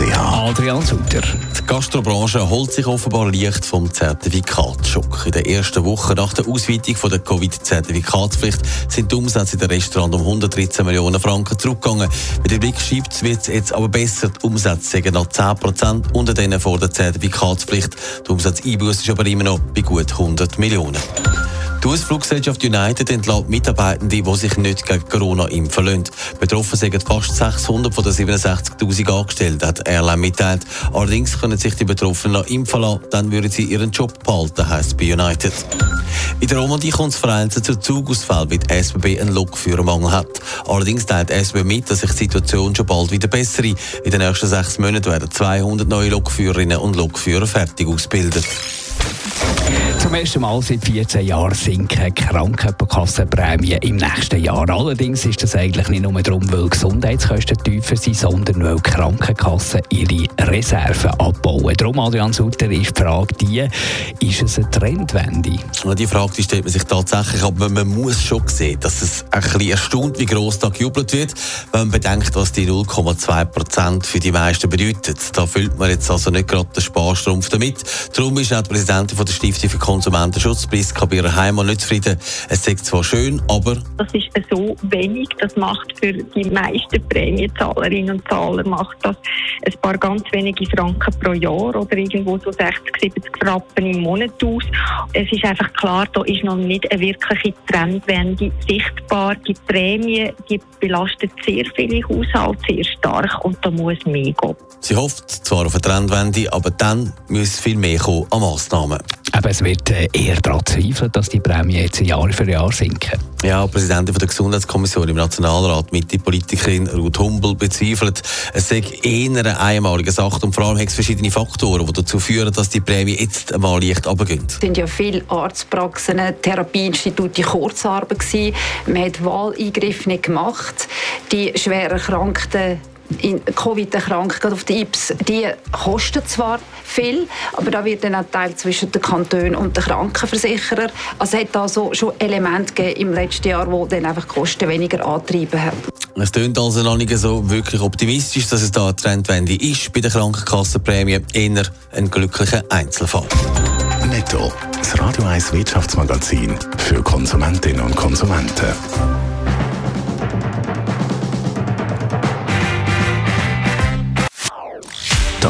Adrian Sutter. Die Gastrobranche holt sich offenbar leicht vom Zertifikatsschock. In der ersten Woche nach der Ausweitung der Covid-Zertifikatspflicht sind die Umsätze in den Restaurants um 113 Millionen Franken zurückgegangen. Mit dem Blick schiebt wird es jetzt aber besser. Die Umsätze sind noch 10 Prozent unter denen vor der Zertifikatspflicht. Der Umsatzeinbuß ist aber immer noch bei gut 100 Millionen. Die US-Fluggesellschaft United entlädt Mitarbeitende, die sich nicht gegen Corona impfen lassen. Betroffen sind fast 600 von den 67.000 Angestellten, hat Airline mitteilt. Allerdings können sich die Betroffenen noch impfen lassen, dann würden sie ihren Job behalten, heisst bei United. In der Romandie kommt es vereinzelt zu Zugausfällen, weil die SBB einen Lokführermangel hat. Allerdings teilt die SBB mit, dass sich die Situation schon bald wieder bessere. In den nächsten sechs Monaten werden 200 neue Lokführerinnen und Lokführer fertig ausgebildet. Zum ersten Mal seit 14 Jahren sinken Krankenkassenprämien im nächsten Jahr. Allerdings ist das eigentlich nicht nur darum, weil Gesundheitskosten tiefer sind, sondern weil Krankenkassen ihre Reserven abbauen. Darum, Adrian Sutter, ist die Frage die, ist es eine Trendwende? Die Frage stellt man sich tatsächlich, aber man muss schon sehen, dass es ein bisschen erstaunt, wie gross da gejubelt wird, wenn man bedenkt, was die 0,2 Prozent für die meisten bedeutet. Da füllt man jetzt also nicht gerade den Sparstrumpf damit. Darum ist auch die Präsidentin von der Stiftung für Konsumentenschutz, Priska Bierer-Heimann, nicht zufrieden. Es ist zwar schön, aber... Das ist so wenig, das macht für die meisten Prämienzahlerinnen und Zahler macht das ein paar ganz wenige Franken pro Jahr oder irgendwo so 60, 70 Rappen im Monat aus. Es ist einfach klar, da ist noch nicht eine wirkliche Trendwende sichtbar. Die Prämie, die belastet sehr viele Haushalte sehr stark und da muss mehr gehen. Sie hofft zwar auf eine Trendwende, aber dann muss viel mehr kommen an Massnahmen. Aber es wird eher daran zweifelt, dass die Prämien jetzt Jahr für Jahr sinken. Ja, die Präsidentin der Gesundheitskommission im Nationalrat, Mitte-Politikerin Ruth Humbel, bezweifelt, es sei eher eine einmalige Sache und vor allem hat es verschiedene Faktoren, die dazu führen, dass die Prämie jetzt einmal leicht runtergehen. Es sind ja viele Arztpraxen, Therapieinstitute Kurzarbeit gewesen. Man hat Wahleingriffe nicht gemacht. Die schwer Erkrankten in Covid erkrankt, gerade auf die IPS, die kosten zwar viel, aber da wird dann auch Teil zwischen den Kantonen und den Krankenversicherern. Also es hat also schon Elemente gegeben im letzten Jahr, die dann einfach Kosten weniger angetrieben haben. Es klingt also noch nicht so wirklich optimistisch, dass es da eine Trendwende ist bei der Krankenkassenprämie, eher ein glücklicher Einzelfall. Netto, das Radio 1 Wirtschaftsmagazin für Konsumentinnen und Konsumenten.